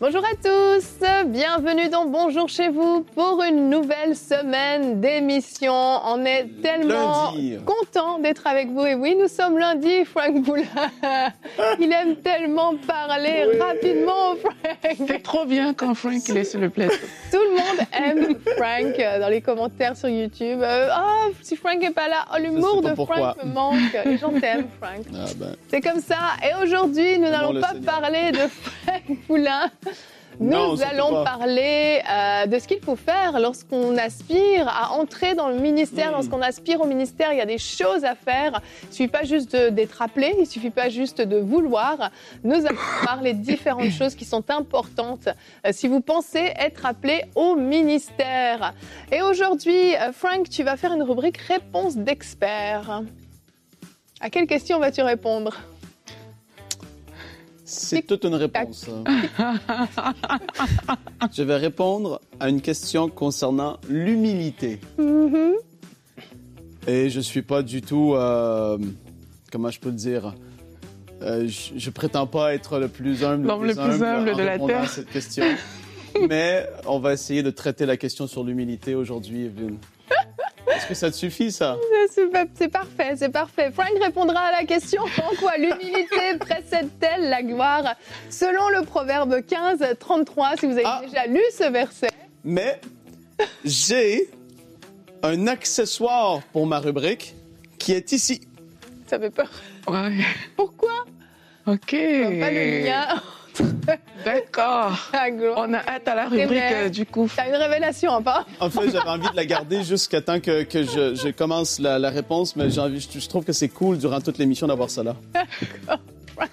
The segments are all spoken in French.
Bonjour à tous, bienvenue dans Bonjour chez vous pour une nouvelle semaine d'émission. On est tellement content d'être avec vous. Et oui, nous sommes lundi, Frank Boulin. Il aime tellement parler rapidement, Frank. C'est trop bien quand Frank est sur le plateau. Tout le monde aime Frank euh, dans les commentaires sur YouTube. oh, si Frank n'est pas là, oh, l'humour de Frank me manque. Les gens t'aiment, Frank. Ah ben. C'est comme ça. Et aujourd'hui, nous n'allons pas parler de Frank Poulin. Nous allons parler euh, de ce qu'il faut faire lorsqu'on aspire à entrer dans le ministère. Hmm. Lorsqu'on aspire au ministère, il y a des choses à faire. Il ne suffit pas juste d'être appelé, il ne suffit pas juste de vouloir. Nous allons parler de différentes choses qui sont importantes euh, si vous pensez être appelé au ministère. Et aujourd'hui, euh, Frank, tu vas faire une rubrique réponse d'expert. À quelle question vas-tu répondre? C'est toute une réponse. je vais répondre à une question concernant l'humilité. Mm-hmm. Et je ne suis pas du tout, euh, comment je peux le dire, euh, je, ne prétends pas être le plus humble, le plus humble, de la terre. À cette question. Mais on va essayer de traiter la question sur l'humilité aujourd'hui, Evelyne. Est-ce que ça te suffit, ça? C'est parfait, c'est parfait. Frank répondra à la question en quoi l'humilité précède-t-elle la gloire? Selon le proverbe 15, 33, si vous avez ah. déjà lu ce verset. Mais j'ai un accessoire pour ma rubrique qui est ici. Ça fait peur. Ouais. Pourquoi? Ok. Pas le lien. D'accord. On a hâte à la rubrique euh, du coup. T'as une révélation, hein, pas? En fait, j'avais envie de la garder jusqu'à temps que, que je, je, commence la, la réponse, mais j'ai envie, je, trouve que c'est cool durant toute l'émission d'avoir ça là. D'accord.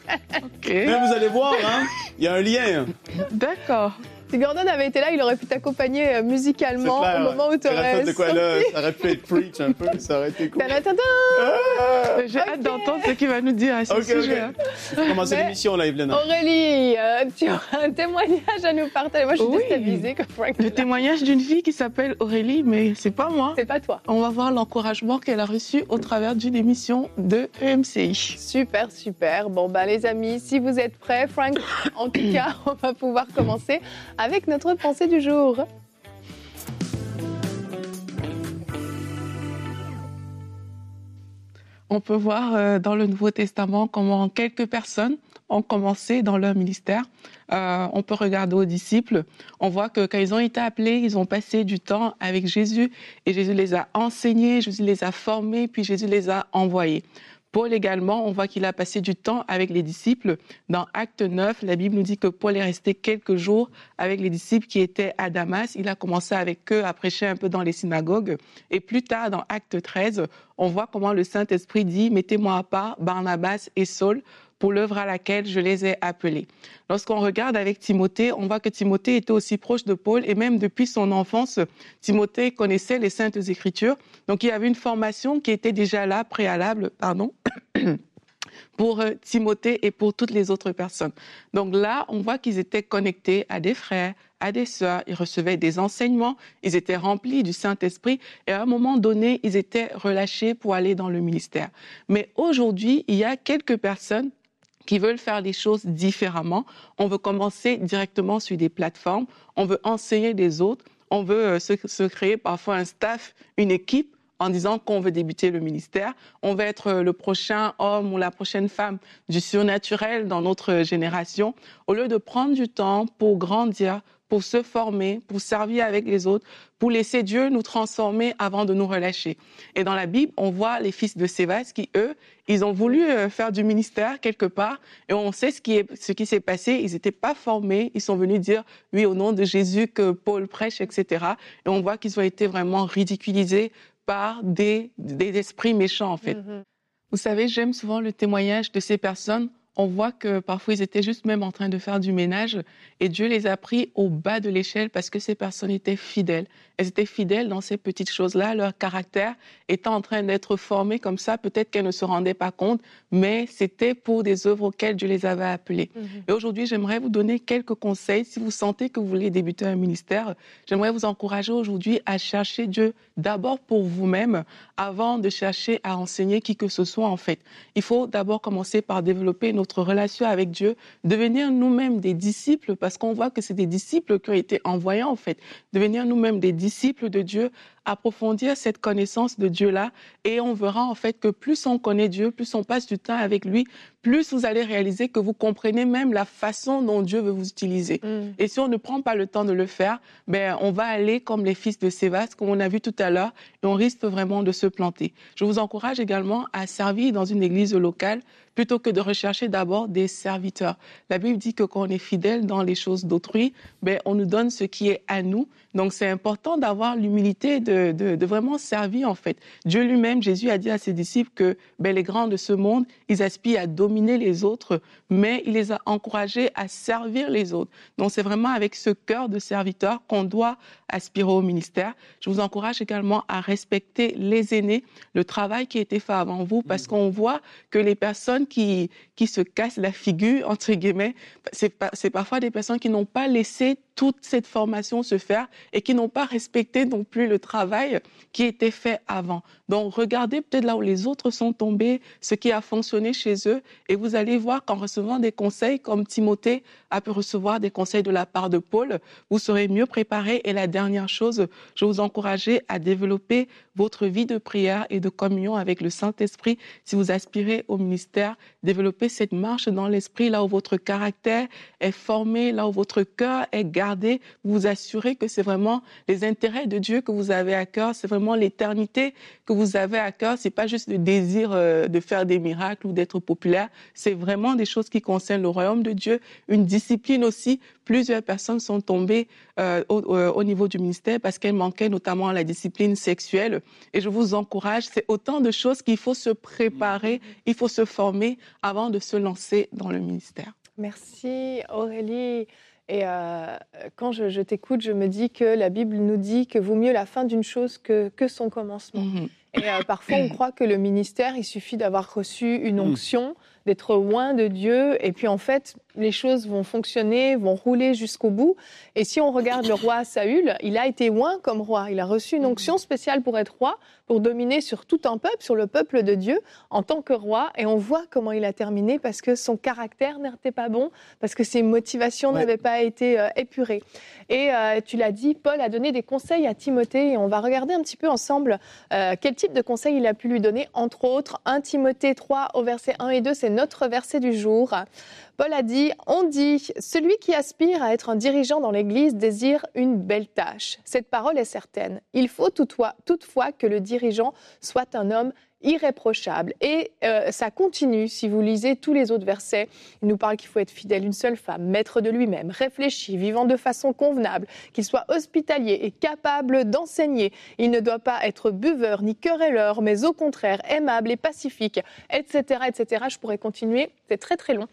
Mais vous allez voir, hein, il y a un lien. D'accord. Si Gordon avait été là, il aurait pu t'accompagner euh, musicalement au moment où tu aurais. de quoi là? Ça aurait pu être preach un peu, ça aurait été cool. Ah J'ai hâte d'entendre ce qu'il va nous dire à ce sujet. Okay. Hein. commencer l'émission là, Evelyn. Aurélie, euh, tu as un témoignage à nous partager. Moi, je suis déstabilisée comme Frank. Le témoignage d'une fille qui s'appelle Aurélie, mais c'est pas moi. C'est pas toi. On va voir l'encouragement qu'elle a reçu au travers d'une émission de EMCI. Super, super. Bon, bah, les amis, si vous êtes prêts, Frank, en tout cas, on va pouvoir commencer avec notre pensée du jour. On peut voir euh, dans le Nouveau Testament comment quelques personnes ont commencé dans leur ministère. Euh, on peut regarder aux disciples. On voit que quand ils ont été appelés, ils ont passé du temps avec Jésus et Jésus les a enseignés, Jésus les a formés, puis Jésus les a envoyés. Paul également, on voit qu'il a passé du temps avec les disciples. Dans Acte 9, la Bible nous dit que Paul est resté quelques jours avec les disciples qui étaient à Damas. Il a commencé avec eux à prêcher un peu dans les synagogues. Et plus tard, dans Acte 13, on voit comment le Saint-Esprit dit, mettez-moi à part Barnabas et Saul pour l'œuvre à laquelle je les ai appelés. Lorsqu'on regarde avec Timothée, on voit que Timothée était aussi proche de Paul et même depuis son enfance, Timothée connaissait les saintes écritures. Donc il y avait une formation qui était déjà là, préalable, pardon. pour euh, Timothée et pour toutes les autres personnes. Donc là, on voit qu'ils étaient connectés à des frères, à des sœurs, ils recevaient des enseignements, ils étaient remplis du Saint-Esprit et à un moment donné, ils étaient relâchés pour aller dans le ministère. Mais aujourd'hui, il y a quelques personnes qui veulent faire les choses différemment. On veut commencer directement sur des plateformes, on veut enseigner des autres, on veut euh, se, créer parfois un staff, une équipe en disant qu'on veut débuter le ministère, on veut être euh, le prochain homme ou la prochaine femme du surnaturel dans notre génération, au lieu de prendre du temps pour grandir, pour se former, pour servir avec les autres, pour laisser Dieu nous transformer avant de nous relâcher. Et dans la Bible, on voit les fils de Sévas qui, eux, ils ont voulu euh, faire du ministère quelque part et on sait ce qui est, ce qui s'est passé. Ils n'étaient pas formés. Ils sont venus dire oui au nom de Jésus que Paul prêche, etc. Et on voit qu'ils ont été vraiment ridiculisés par des, des esprits méchants, en fait. Mm-hmm. Vous savez, j'aime souvent le témoignage de ces personnes on voit que parfois ils étaient juste même en train de faire du ménage et Dieu les a pris au bas de l'échelle parce que ces personnes étaient fidèles, elles étaient fidèles dans ces petites choses-là. Leur caractère était en train d'être formé comme ça. Peut-être qu'elles ne se rendaient pas compte, mais c'était pour des œuvres auxquelles Dieu les avait appelées. Mhm. Et aujourd'hui, j'aimerais vous donner quelques conseils. Si vous sentez que vous voulez débuter un ministère, j'aimerais vous encourager aujourd'hui à chercher Dieu d'abord pour vous-même avant de chercher à enseigner qui que ce soit en fait. Il faut d'abord commencer par développer notre relation avec Dieu, devenir nous-mêmes des disciples parce qu'on voit que c'est des disciples qui ont été envoyés en fait, devenir nous-mêmes des disciples de Dieu approfondir cette connaissance de Dieu-là et on verra en fait que plus on connaît Dieu, plus on passe du temps avec lui, plus vous allez réaliser que vous comprenez même la façon dont Dieu veut vous utiliser. Mm. Et si on ne prend pas le temps de le faire, ben on va aller comme les fils de Sévas, comme on a vu tout à l'heure, et on risque vraiment de se planter. Je vous encourage également à servir dans une église locale plutôt que de rechercher d'abord des serviteurs. La Bible dit que quand on est fidèle dans les choses d'autrui, ben, on nous donne ce qui est à nous. Donc c'est important d'avoir l'humilité de, de, vraiment servir en fait. Dieu lui-même, Jésus a dit à ses disciples que ben, les grands de ce monde, ils aspirent à dominer les autres, mais il les a encouragés à servir les autres. Donc c'est vraiment avec ce cœur de serviteur qu'on doit aspirer au ministère. Je vous encourage également à respecter les aînés, le travail qui a été fait avant vous, parce mmh. qu'on voit que les personnes qui, qui se cassent la figure, entre guillemets, c'est parfois des personnes qui n'ont pas laissé toute cette formation se faire et qui n'ont pas respecté non plus le travail qui était fait avant. Donc, regardez peut-être là où les autres sont tombés, ce qui a fonctionné chez eux, et vous allez voir qu'en recevant des conseils, comme Timothée a pu recevoir des conseils de la part de Paul, vous serez mieux préparé. Et la dernière chose, je vous encourage à développer votre vie de prière et de communion avec le Saint-Esprit. Si vous aspirez au ministère, développez cette marche dans l'esprit, là où votre caractère est formé, là où votre cœur est gardé vous vous assurez que c'est vraiment les intérêts de Dieu que vous avez à cœur, c'est vraiment l'éternité que vous avez à cœur. C'est pas juste le désir euh, de faire des miracles ou d'être populaire. C'est vraiment des choses qui concernent le royaume de Dieu, une discipline aussi. Plusieurs personnes sont tombées euh, euh, au, niveau du ministère parce qu'elles manquaient notamment la discipline sexuelle. Et je vous encourage, c'est autant de choses qu'il faut se préparer, il faut se former avant de se lancer dans le ministère. Merci Aurélie. Et euh, quand je, t'écoute, je me dis que la Bible nous dit que vaut mieux la fin d'une chose que, que son commencement. Mhm. Et euh, parfois, on croit que le ministère, il suffit d'avoir reçu une mhm. onction, d'être loin de Dieu, et puis en fait, les choses vont fonctionner, vont rouler jusqu'au bout. Et si on regarde le roi Saül, il a été loin comme roi. Il a reçu une onction spéciale pour être roi, pour dominer sur tout un peuple, sur le peuple de Dieu, en tant que roi. Et on voit comment il a terminé parce que son caractère n'était pas bon, parce que ses motivations n'avaient pas été euh, épurées. Et euh, tu l'as dit, Paul a donné des conseils à Timothée. Et on va regarder un petit peu ensemble quel type de conseils il a pu lui donner. Entre autres, 1 Timothée 3 au verset 1 et 2, c'est notre verset du jour. Paul a dit, on dit, celui qui aspire à être un dirigeant dans l'Église désire une belle tâche. Cette parole est certaine. Il faut toutefois, toutefois que le dirigeant soit un homme irréprochable. Et euh, ça continue, si vous lisez tous les autres versets, il nous parle qu'il faut être fidèle une seule femme, maître de lui-même, réfléchi, vivant de façon convenable, qu'il soit hospitalier et capable d'enseigner. Il ne doit pas être buveur ni querelleur, mais au contraire aimable et pacifique, etc., etc. Je pourrais continuer, c'est très très long.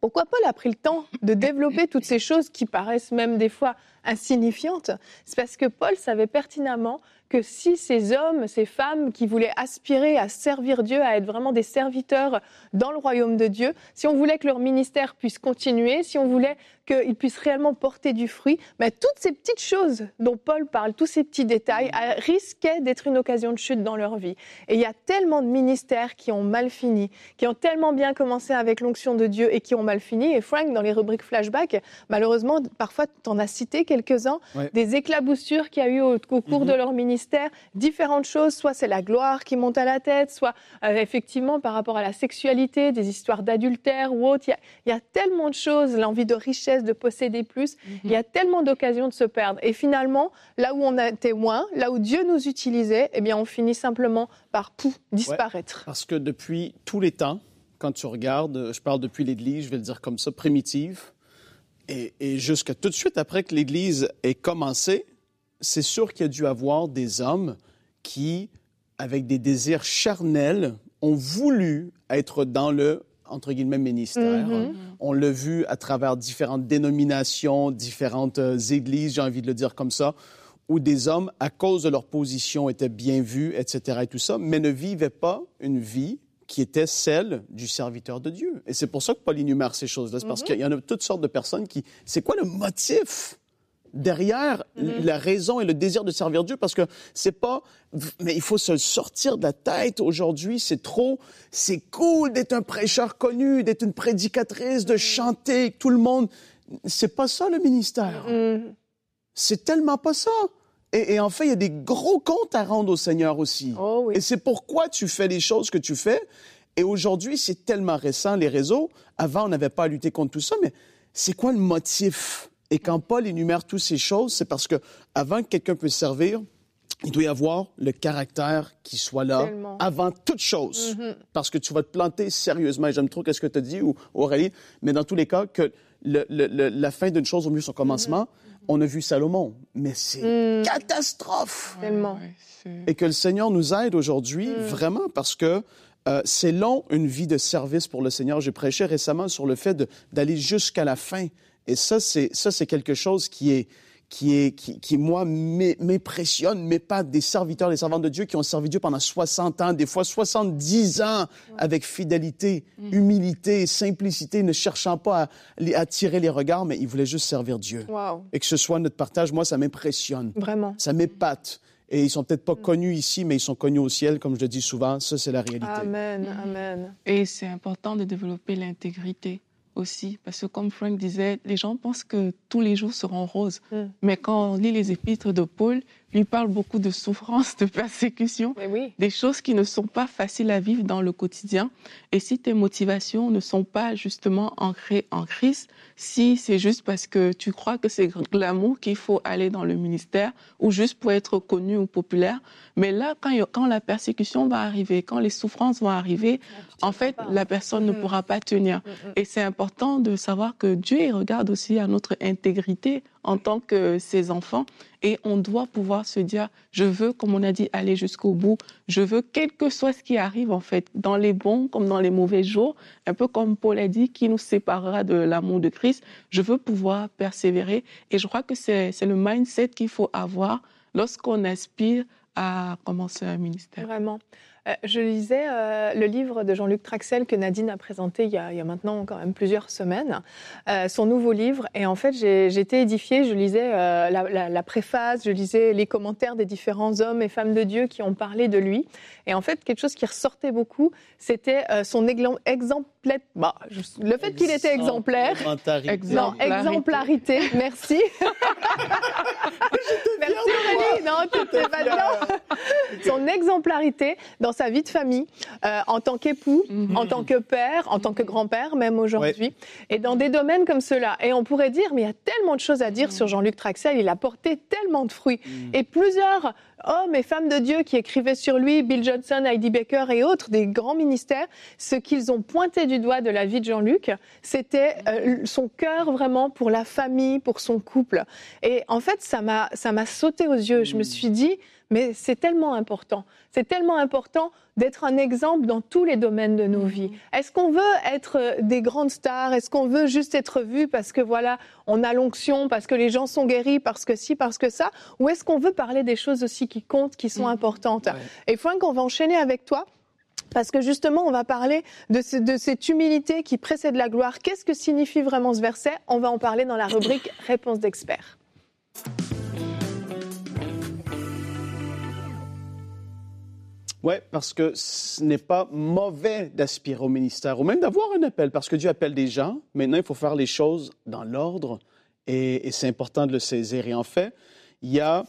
Pourquoi Paul a pris le temps de développer toutes ces choses qui paraissent même des fois insignifiantes? C'est parce que Paul savait pertinemment que si ces hommes, ces femmes qui voulaient aspirer à servir Dieu, à être vraiment des serviteurs dans le royaume de Dieu, si on voulait que leur ministère puisse continuer, si on voulait qu'ils puissent réellement porter du fruit, mais toutes ces petites choses dont Paul parle, tous ces petits détails, risquaient d'être une occasion de chute dans leur vie. Et il y a tellement de ministères qui ont mal fini, qui ont tellement bien commencé avec l'onction de Dieu et qui ont mal fini. Et Frank, dans les rubriques flashback, malheureusement, parfois, tu en as cité quelques-uns, des éclaboussures qu'il y a eu au, cours de mhm. leur ministère, différentes choses, soit c'est la gloire qui monte à la tête, soit euh, effectivement par rapport à la sexualité, des histoires d'adultère ou autre. Il il y a tellement de choses, l'envie de richesse de posséder plus. Mhm. Il y a tellement d'occasions de se perdre. Et finalement, là où on a été moins, là où Dieu nous utilisait, eh bien, on finit simplement par pou, disparaître. parce que depuis tous les temps, quand tu regardes, je parle depuis l'Église, je vais le dire comme ça, primitive, et, et jusqu'à tout de suite après que l'Église ait commencé, c'est sûr qu'il y a dû avoir des hommes qui, avec des désirs charnels, ont voulu être dans le entre guillemets, ministère. Mm-hmm. On l'a vu à travers différentes dénominations, différentes euh, églises, j'ai envie de le dire comme ça, où des hommes, à cause de leur position, étaient bien vus, etc., et tout ça, mais ne vivaient pas une vie qui était celle du serviteur de Dieu. Et c'est pour ça que Paul énumère ces choses-là. C'est parce mhm. qu'il y en a toutes sortes de personnes qui... C'est quoi le motif derrière mhm. la raison et le désir de servir Dieu parce que c'est pas mais il faut se sortir de la tête aujourd'hui c'est trop c'est cool d'être un prêcheur connu d'être une prédicatrice de chanter tout le monde c'est pas ça le ministère mhm. c'est tellement pas ça et, en fait, il y a des gros comptes à rendre au Seigneur aussi. Oh et c'est pourquoi tu fais les choses que tu fais. Et aujourd'hui, c'est tellement récent, les réseaux. Avant, on n'avait pas à lutter contre tout ça, mais c'est quoi le motif? Et quand Paul énumère toutes ces choses, c'est parce que avant que quelqu'un puisse servir, il doit y avoir le caractère qui soit là avant toute chose. Mm-hmm. Parce que tu vas te planter sérieusement. J'aime trop ce que tu as dit, Aurélie, mais dans tous les cas, que la fin d'une chose au mieux son commencement. Mm-hmm on a vu Salomon, mais c'est une hmm. catastrophe. Tellement. Et que le Seigneur nous aide aujourd'hui, hmm. vraiment, parce que euh, c'est long, une vie de service pour le Seigneur. J'ai prêché récemment sur le fait d'aller jusqu'à la fin. Et ça, c'est quelque chose qui est, qui, est, qui, qui moi, m'impressionne, mais pas des serviteurs, des servantes de Dieu qui ont servi Dieu pendant 60 ans, des fois 70 ans, avec fidélité, mm. humilité, simplicité, ne cherchant pas à, attirer les regards, mais ils voulaient juste servir Dieu. Et que ce soit notre partage, moi, ça m'impressionne. Vraiment. Ça m'épate. Et ils sont peut-être pas mm. connus ici, mais ils sont connus au ciel, comme je le dis souvent. Ça, c'est la réalité. Amen, amen. Et c'est important de développer l'intégrité aussi, parce que comme Frank disait, les gens pensent que tous les jours seront roses. Mm. Mais quand on lit les épîtres de Paul, lui parle beaucoup de souffrance, de persécution, des choses qui ne sont pas faciles à vivre dans le quotidien. Et si tes motivations ne sont pas justement ancrées en Christ, si c'est juste parce que tu crois que c'est glamour qu'il faut aller dans le ministère ou juste pour être connu ou populaire, mais là, quand, quand la persécution va arriver, quand les souffrances vont arriver, en fait, la personne ne mm. pourra pas tenir. Mm, Et c'est important de savoir que Dieu regarde aussi à notre intégrité en tant que ses enfants. Et on doit pouvoir se dire, je veux, comme on a dit, aller jusqu'au bout. Je veux, quel que soit ce qui arrive, en fait, dans les bons comme dans les mauvais jours, un peu comme Paul a dit, qui nous séparera de l'amour de Christ. Je veux pouvoir persévérer. Et je crois que c'est le mindset qu'il faut avoir lorsqu'on aspire à commencer un ministère. Vraiment. Euh, je lisais euh, le livre de Jean-Luc Traxel que Nadine a présenté il y a, maintenant quand même plusieurs semaines, euh, son nouveau livre. Et en fait, été édifiée. Je lisais la, préface, je lisais les commentaires des différents hommes et femmes de Dieu qui ont parlé de lui. Et en fait, quelque chose qui ressortait beaucoup, c'était son exemplaire. Bah, le fait qu'il était exemplaire. Non, exemplarité. Merci. Merci Aurélie. Non, tu pas Son exemplarité dans sa vie de famille, euh, en tant qu'époux, mhm. en tant que père, en tant que grand-père, même aujourd'hui, et dans des domaines comme cela. Et on pourrait dire, mais il y a tellement de choses à dire sur Jean-Luc Traxel, il a porté tellement de fruits. Mhm. Et plusieurs hommes et femmes de Dieu qui écrivaient sur lui, Bill Johnson, Heidi Baker et autres, des grands ministères, ce qu'ils ont pointé du doigt de la vie de Jean-Luc, c'était euh, son cœur vraiment pour la famille, pour son couple. Et en fait, ça m'a, ça m'a sauté aux yeux. Je me suis dit, mais c'est tellement important. C'est tellement important d'être un exemple dans tous les domaines de nos vies. Est-ce qu'on veut être des grandes stars? Est-ce qu'on veut juste être vu parce que voilà, on a l'onction, parce que les gens sont guéris, parce que si, parce que ça? Ou est-ce qu'on veut parler des choses aussi qui comptent, qui sont mm. importantes? Et Franck, on va enchaîner avec toi. Parce que justement, on va parler de, de cette humilité qui précède la gloire. Qu'est-ce que signifie vraiment ce verset? On va en parler dans la rubrique Réponse d'experts. Oui, parce que ce n'est pas mauvais d'aspirer au ministère ou même d'avoir un appel, parce que Dieu appelle des gens. Maintenant, il faut faire les choses dans l'ordre et, c'est important de le saisir. Et en fait, il y a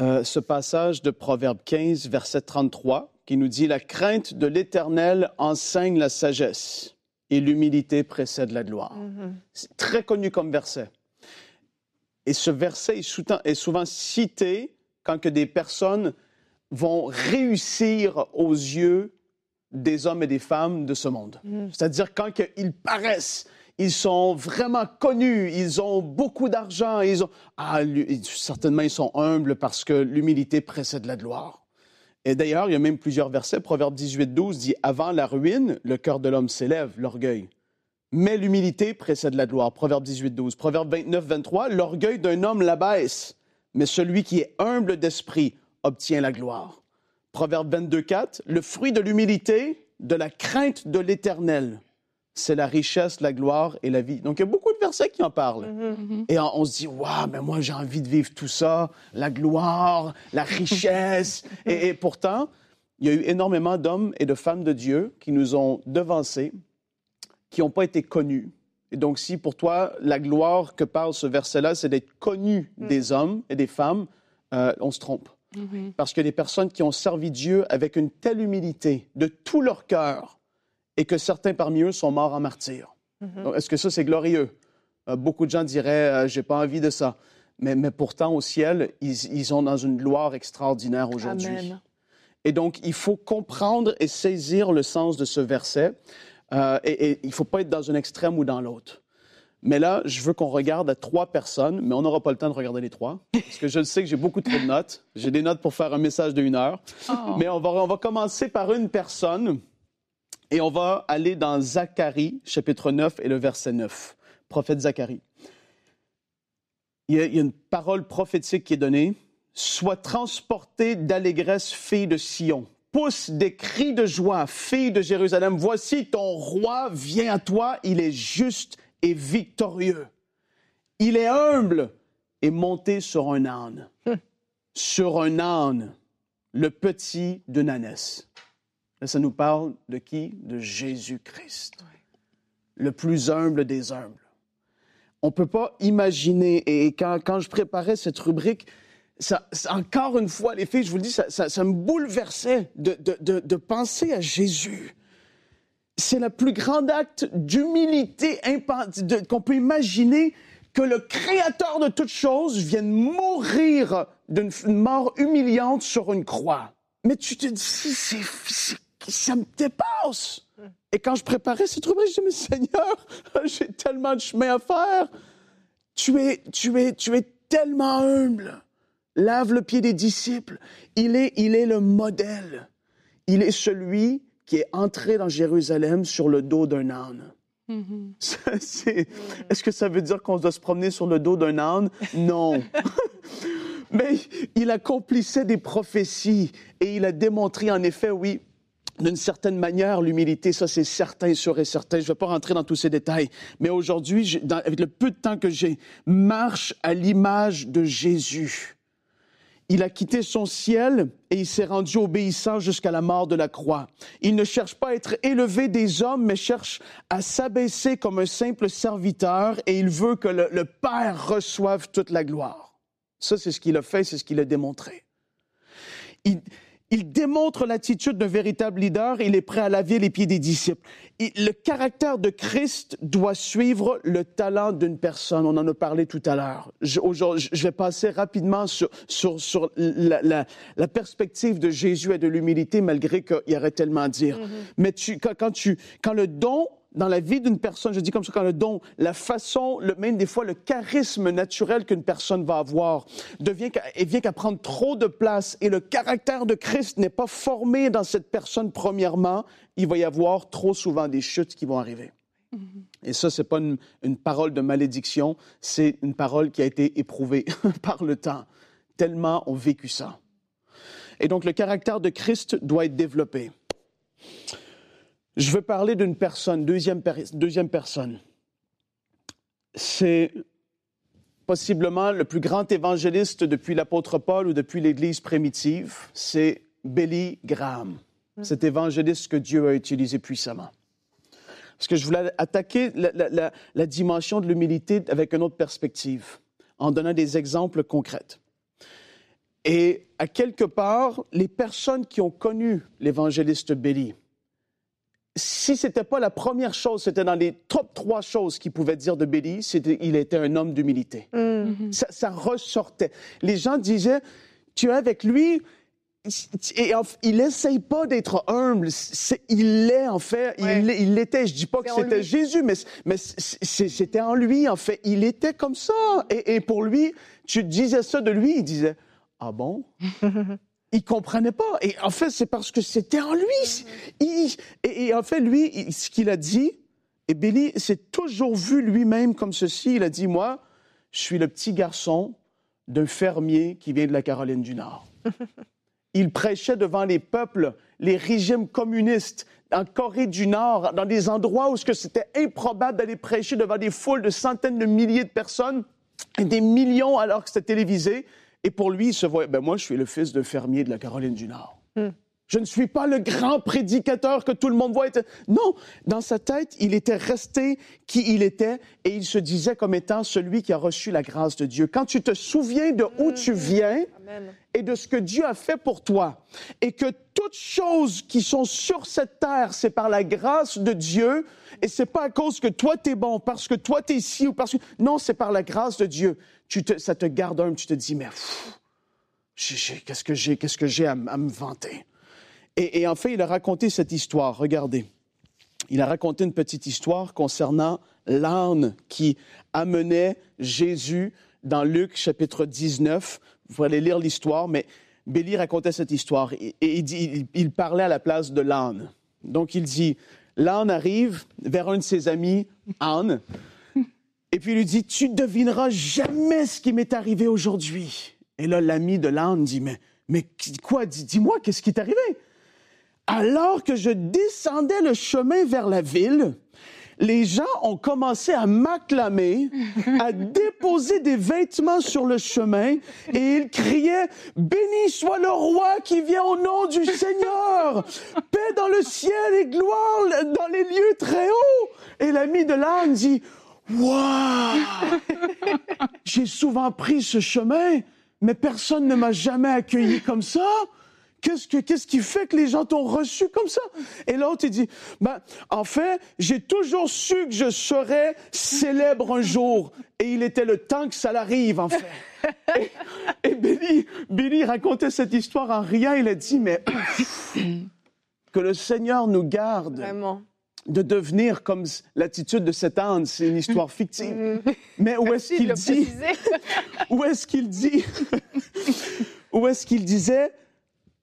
euh, ce passage de Proverbe 15, verset 33, qui nous dit La crainte de l'Éternel enseigne la sagesse et l'humilité précède la gloire. Mm-hmm. C'est très connu comme verset. Et ce verset est souvent cité quand que des personnes vont réussir aux yeux des hommes et des femmes de ce monde. Mm. C'est-à-dire quand ils paraissent, ils sont vraiment connus, ils ont beaucoup d'argent, ils ont ah, certainement ils sont humbles parce que l'humilité précède la gloire. Et d'ailleurs, il y a même plusieurs versets. Proverbe 18, 12 dit Avant la ruine, le cœur de l'homme s'élève, l'orgueil. Mais l'humilité précède la gloire. Proverbe 18, 12. Proverbe 29, 23 L'orgueil d'un homme l'abaisse, mais celui qui est humble d'esprit obtient la gloire. Proverbe 22, 4, le fruit de l'humilité, de la crainte de l'Éternel, c'est la richesse, la gloire et la vie. Donc, il y a beaucoup de versets qui en parlent. Mm-hmm. Et on, se dit, waouh, mais moi, j'ai envie de vivre tout ça, la gloire, la richesse. et, pourtant, il y a eu énormément d'hommes et de femmes de Dieu qui nous ont devancés, qui n'ont pas été connus. Et donc, si pour toi, la gloire que parle ce verset-là, c'est d'être connu mm. des hommes et des femmes, euh, on se trompe. Mm-hmm. Parce que les personnes qui ont servi Dieu avec une telle humilité, de tout leur cœur, et que certains parmi eux sont morts en martyrs. Mhm. Est-ce que ça, c'est glorieux? Euh, beaucoup de gens diraient, euh, j'ai pas envie de ça. Mais, mais pourtant, au ciel, ils, ils, sont dans une gloire extraordinaire aujourd'hui. Et donc, il faut comprendre et saisir le sens de ce verset. Euh, et, il ne faut pas être dans un extrême ou dans l'autre. Mais là, je veux qu'on regarde à trois personnes, mais on n'aura pas le temps de regarder les trois, parce que je sais que j'ai beaucoup trop de notes. J'ai des notes pour faire un message d'une heure. Oh. Mais on va, on va commencer par une personne et on va aller dans Zacharie, chapitre 9 et le verset 9. Prophète Zacharie. Il y, a, une parole prophétique qui est donnée. Sois transporté d'allégresse, fille de Sion. Pousse des cris de joie, fille de Jérusalem. Voici ton roi vient à toi. Il est juste et victorieux. Il est humble et monté sur un âne. Hum. Sur un âne, le petit de Nanès ça nous parle de qui? De Jésus-Christ, le plus humble des humbles. On ne peut pas imaginer, et quand, quand, je préparais cette rubrique, ça, encore une fois, les filles, je vous le dis, ça, ça, me bouleversait de, de, de, penser à Jésus. C'est le plus grand acte d'humilité qu'on peut imaginer que le Créateur de toutes choses vienne mourir d'une mort humiliante sur une croix. Mais tu te dis, c'est ça me dépasse. Et quand je préparais cette rubrique, je me dis, mais Seigneur, j'ai tellement de chemin à faire. Tu es, tu es, tu es tellement humble. Lave le pied des disciples. Il est, il est le modèle. Il est celui qui est entré dans Jérusalem sur le dos d'un âne. Mm-hmm. Est-ce que ça veut dire qu'on doit se promener sur le dos d'un âne? Non. Mais il accomplissait des prophéties et il a démontré en effet, oui, d'une certaine manière, l'humilité, ça c'est certain, sûr et certain. Je ne vais pas rentrer dans tous ces détails, mais aujourd'hui, avec le peu de temps que j'ai, marche à l'image de Jésus. Il a quitté son ciel et il s'est rendu obéissant jusqu'à la mort de la croix. Il ne cherche pas à être élevé des hommes, mais cherche à s'abaisser comme un simple serviteur et il veut que le, Père reçoive toute la gloire. Ça, c'est ce qu'il a fait, c'est ce qu'il a démontré. Il démontre l'attitude d'un véritable leader. Il est prêt à laver les pieds des disciples. le caractère de Christ doit suivre le talent d'une personne. On en a parlé tout à l'heure. Je, je vais passer rapidement sur, sur, la, perspective de Jésus et de l'humilité, malgré qu'il y aurait tellement à dire. Mm-hmm. Mais tu, quand, tu, quand le don dans la vie d'une personne, je dis comme ça, quand le don, la façon, le, même des fois le charisme naturel qu'une personne va avoir devient et vient qu'à prendre trop de place et le caractère de Christ n'est pas formé dans cette personne premièrement, il va y avoir trop souvent des chutes qui vont arriver. Mm-hmm. Et ça, c'est pas une, une, parole de malédiction, c'est une parole qui a été éprouvée par le temps. Tellement ont vécu ça. Et donc, le caractère de Christ doit être développé. Je veux parler d'une personne, deuxième, deuxième personne. C'est possiblement le plus grand évangéliste depuis l'apôtre Paul ou depuis l'Église primitive, c'est Billy Graham, mm. cet évangéliste que Dieu a utilisé puissamment. Parce que je voulais attaquer la, la dimension de l'humilité avec une autre perspective, en donnant des exemples concrets. Et à quelque part, les personnes qui ont connu l'évangéliste Billy, si c'était pas la première chose, c'était dans les top trois choses qu'il pouvait dire de Billy, c'était il était un homme d'humilité. Mm. ça, ressortait. Les gens disaient, tu es avec lui, et il essaye pas d'être humble. il l'est, en fait. Il l'était. Je dis pas que c'était Jésus, mais, mais c'était en lui, en fait. Il était comme ça. Et, et pour lui, tu disais ça de lui, il disait, ah bon? il comprenait pas. Et en fait, c'est parce que c'était en lui. et, en fait, lui, ce qu'il a dit, et Billy s'est toujours vu lui-même comme ceci. Il a dit, moi, je suis le petit garçon d'un fermier qui vient de la Caroline du Nord. Il prêchait devant les peuples, les régimes communistes en Corée du Nord, dans des endroits où c'était improbable d'aller prêcher devant des foules de centaines de milliers de personnes et des millions alors que c'était télévisé. Et pour lui, il se voyait, ben moi, je suis le fils de fermier de la Caroline du Nord. Hmm. Je ne suis pas le grand prédicateur que tout le monde voit. Non, dans sa tête, il était resté qui il était et il se disait comme étant celui qui a reçu la grâce de Dieu. Quand tu te souviens de où tu mm-hmm. viens et de ce que Dieu a fait pour toi et que toutes choses qui sont sur cette terre, c'est par la grâce de Dieu et c'est pas à cause que toi t'es bon, parce que toi t'es ici ou parce que non, c'est par la grâce de Dieu. Tu te, ça te garde un, tu te dis mais qu'est-ce que j'ai, qu'est-ce que j'ai à me vanter? Et, en fait, il a raconté cette histoire. Regardez. Il a raconté une petite histoire concernant l'âne qui amenait Jésus dans Luc chapitre 19. Vous allez lire l'histoire, mais Béli racontait cette histoire et, il, parlait à la place de l'âne. Donc il dit, l'âne arrive vers un de ses amis, Anne, et puis il lui dit, tu devineras jamais ce qui m'est arrivé aujourd'hui. Et là, l'ami de l'âne dit, mais, mais quoi, dis-moi, qu'est-ce qui t'est arrivé? Alors que je descendais le chemin vers la ville, les gens ont commencé à m'acclamer, à déposer des vêtements sur le chemin et ils criaient Béni soit le roi qui vient au nom du Seigneur, paix dans le ciel et gloire dans les lieux très hauts. Et l'ami de l'âne dit Waouh J'ai souvent pris ce chemin, mais personne ne m'a jamais accueilli comme ça. Qu'est-ce, qui fait que les gens t'ont reçu comme ça? Et l'autre, il dit, ben, en fait, j'ai toujours su que je serais célèbre un jour. Et il était le temps que ça l'arrive, en fait. et, Billy, Billy racontait cette histoire en riant. Il a dit, mais que le Seigneur nous garde. de devenir comme l'attitude de cet âne, c'est une histoire fictive. Mm-hmm. Mais où est-ce qu'il dit? Où est-ce qu'il dit? Où est-ce qu'il disait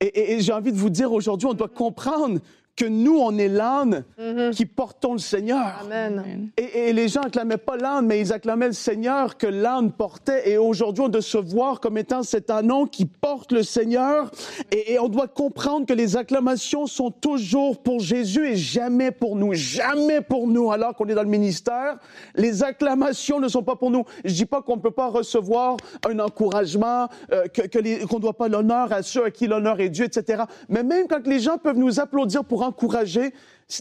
et, j'ai envie de vous dire aujourd'hui, on doit comprendre que nous, on est l'âne mhm. qui portons le Seigneur. Amen. Et, les gens acclamaient pas l'âne, mais ils acclamaient le Seigneur que l'âne portait. Et aujourd'hui, on doit se voir comme étant cet âne qui porte le Seigneur. Et, on doit comprendre que les acclamations sont toujours pour Jésus et jamais pour nous. Jamais pour nous, alors qu'on est dans le ministère. Les acclamations ne sont pas pour nous. Je dis pas qu'on ne peut pas recevoir un encouragement, euh, qu'on que ne doit pas l'honneur à ceux à qui l'honneur est dû, etc. Mais même quand les gens peuvent nous applaudir pour encourager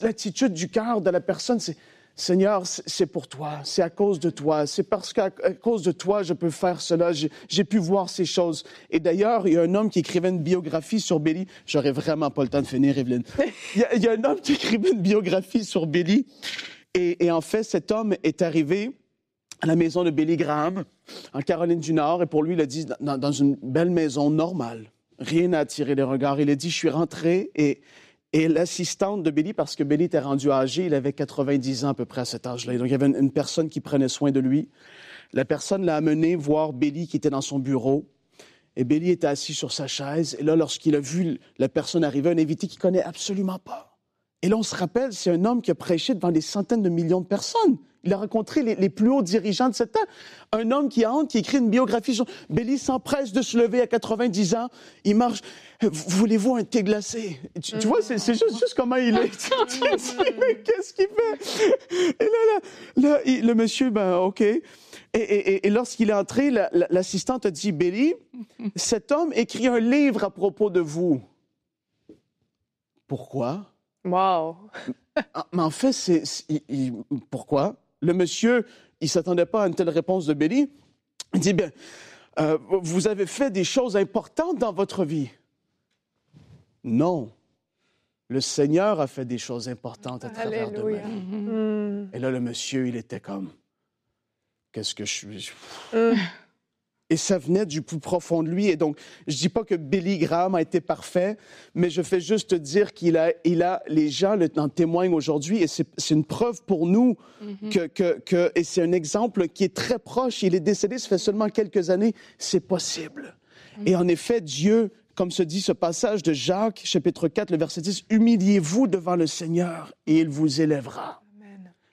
l'attitude du cœur de la personne. C'est Seigneur, c'est pour toi, c'est à cause de toi, c'est parce qu'à cause de toi, je peux faire cela, j'ai pu voir ces choses. Et d'ailleurs, il y a un homme qui écrivait une biographie sur Billy. J'aurais vraiment pas le temps de finir, Evelyne. Il y, a, un homme qui écrivait une biographie sur Billy. Et, en fait, cet homme est arrivé à la maison de Billy Graham, en Caroline du Nord, et pour lui, il a dit, dans, dans une belle maison normale, rien n'a attiré les regards. Il a dit, je suis rentré et et l'assistante de Billy, parce que Billy était rendu âgé, il avait 90 ans à peu près à cet âge-là. Donc, il y avait une, personne qui prenait soin de lui. La personne l'a amené voir Billy qui était dans son bureau. Et Billy était assis sur sa chaise. Et là, lorsqu'il a vu la personne arriver, un invité qu'il connaît absolument pas. Et là, on se rappelle, c'est un homme qui a prêché devant des centaines de millions de personnes. Il a rencontré les, plus hauts dirigeants de cette temps. Un homme qui a qui écrit une biographie sur... Billy s'empresse de se lever à 90 ans. Il marche. Voulez-vous un thé glacé? Tu, vois, c'est juste, comment il est. mais qu'est-ce qu'il fait? Et là, là, le monsieur, ben, OK. Et, lorsqu'il est entré, l'assistante a dit, Billy, cet homme écrit un livre à propos de vous. Pourquoi? Wow. Ah, mais en fait, c'est pourquoi? Le monsieur, il s'attendait pas à une telle réponse de Billy. Il dit bien, euh, vous avez fait des choses importantes dans votre vie. Non. Le Seigneur a fait des choses importantes à travers de ma vie. Et là, le monsieur, il était comme, qu'est-ce que je suis? Mm et ça venait du plus profond de lui. Et donc, je dis pas que Billy Graham a été parfait, mais je fais juste dire qu'il a, il a, les gens en témoignent aujourd'hui, et c'est une preuve pour nous mm-hmm. que, que, que, et c'est un exemple qui est très proche. Il est décédé, ça fait seulement quelques années. C'est possible. Mm. Et en effet, Dieu, comme se dit ce passage de Jacques, chapitre 4, le verset 10, humiliez-vous devant le Seigneur et il vous élèvera.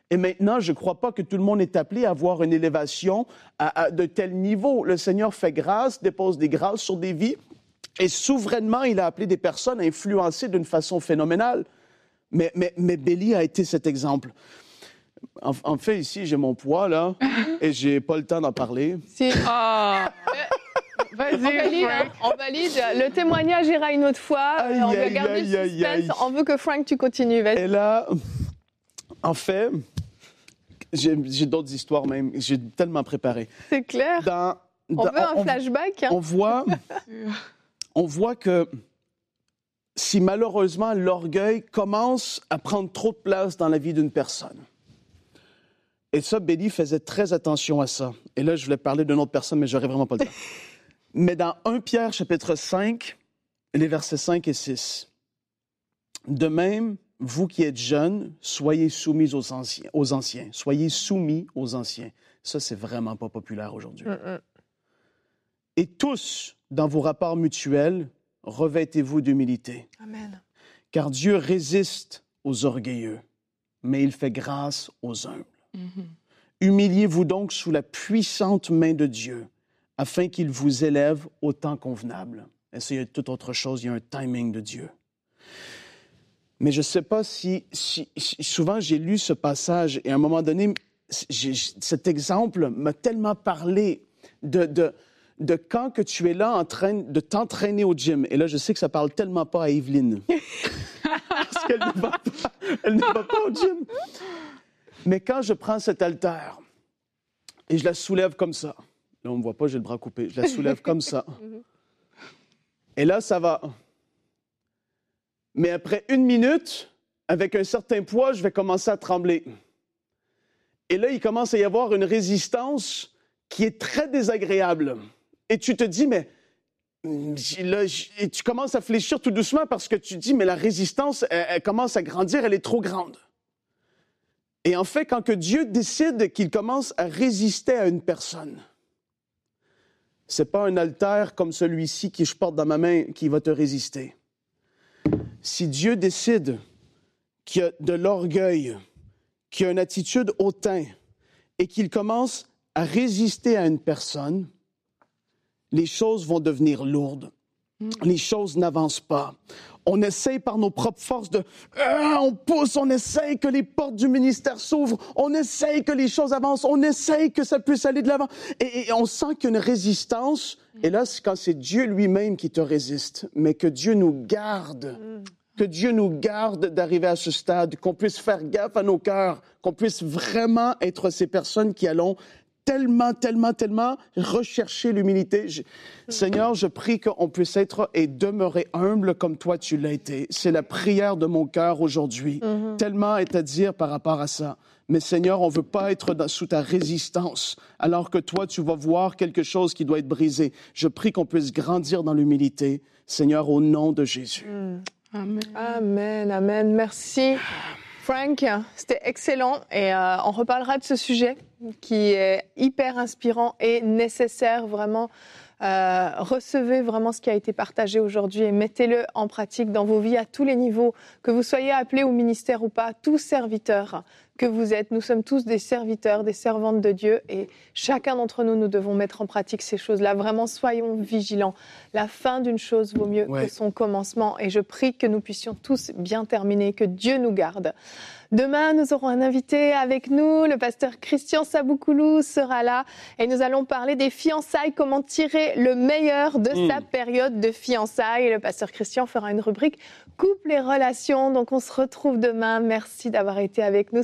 Et maintenant, je ne crois pas que tout le monde est appelé à avoir une élévation à, de tel niveau. Le Seigneur fait grâce, dépose des grâces sur des vies, et souverainement, il a appelé des personnes à influencer d'une façon phénoménale. Mais, mais, mais Béli a été cet exemple. En, fait, ici, j'ai mon poids, là, et j'ai pas le temps d'en parler. Si. Ah. Vas-y, on valide, on valide. Le témoignage ira une autre fois. on veut garder le suspense. On veut que Frank, tu continues. Et là, en fait, j'ai d'autres histoires même. J'ai tellement préparé. C'est clair. on veut un flashback. On voit, on voit que si malheureusement l'orgueil commence à prendre trop de place dans la vie d'une personne, et ça, Béli faisait très attention à ça. Et là, je voulais parler d'une autre personne, mais j'aurais vraiment pas le temps. mais dans 1 Pierre chapitre 5, les versets 5 et 6, de même, vous qui êtes jeunes, soyez soumis aux anciens. Aux anciens. Soyez soumis aux anciens. Ça, c'est vraiment pas populaire aujourd'hui. Mm, mm. Et tous, dans vos rapports mutuels, revêtez-vous d'humilité. Amen. Car Dieu résiste aux orgueilleux, mais il fait grâce aux humbles. Mm-hmm. Humiliez-vous donc sous la puissante main de Dieu, afin qu'il vous élève au temps convenable. Et a toute autre chose, il y a un timing de Dieu. Mais je ne sais pas si, Souvent, j'ai lu ce passage et à un moment donné, cet exemple m'a tellement parlé de, de, de, quand que tu es là en train de t'entraîner au gym. Et là, je sais que ça parle tellement pas à Evelyne. Parce qu'elle ne, va pas, elle ne va pas au gym. Mais quand je prends cet haltère et je la soulève comme ça, là, on ne me voit pas, j'ai le bras coupé, je la soulève comme ça. Et là, ça va. Mais après une minute, avec un certain poids, je vais commencer à trembler. Et là, il commence à y avoir une résistance qui est très désagréable. Et tu te dis, mais tu commences à fléchir tout doucement parce que tu dis, mais la résistance, elle, commence à grandir, elle est trop grande. Et en fait, quand que Dieu décide qu'il commence à résister à une personne, c'est pas un altère comme celui-ci que je porte dans ma main qui va te résister si Dieu décide qu'il y a de l'orgueil, qu'il y a une attitude hautain et qu'il commence à résister à une personne, les choses vont devenir lourdes. Mm. Les choses n'avancent pas. On essaye par nos propres forces de... Ah, on pousse, on essaye que les portes du ministère s'ouvrent, on essaye que les choses avancent, on essaye que ça puisse aller de l'avant. Et, on sent qu'il y a une résistance. Mm. Et là, c'est quand c'est Dieu lui-même qui te résiste, mais que Dieu nous garde. Mm. Que Dieu nous garde d'arriver à ce stade, qu'on puisse faire gaffe à nos cœurs, qu'on puisse vraiment être ces personnes qui allons tellement, tellement, tellement rechercher l'humilité. Seigneur, je prie qu'on puisse être et demeurer humble comme toi tu l'as été. C'est la prière de mon cœur aujourd'hui. Mm-hmm. Tellement est à dire par rapport à ça. Mais Seigneur, on veut pas être sous ta résistance, alors que toi, tu vas voir quelque chose qui doit être brisé. Je prie qu'on puisse grandir dans l'humilité, Seigneur, au nom de Jésus. Mm. Amen. Amen, amen. Merci. Frank, c'était excellent et euh, on reparlera de ce sujet qui est hyper inspirant et nécessaire vraiment. Euh, recevez vraiment ce qui a été partagé aujourd'hui et mettez-le en pratique dans vos vies à tous les niveaux, que vous soyez appelé au ministère ou pas, tous serviteurs que vous êtes. Nous sommes tous des serviteurs, des servantes de Dieu et chacun d'entre nous, nous devons mettre en pratique ces choses-là. Vraiment, soyons vigilants. La fin d'une chose vaut mieux que son commencement et je prie que nous puissions tous bien terminer, que Dieu nous garde. Demain, nous aurons un invité avec nous. Le pasteur Christian Saboukoulou sera là et nous allons parler des fiançailles, comment tirer le meilleur de sa hmm. période de fiançailles. Et le pasteur Christian fera une rubrique couple et relations. Donc on se retrouve demain. Merci d'avoir été avec nous.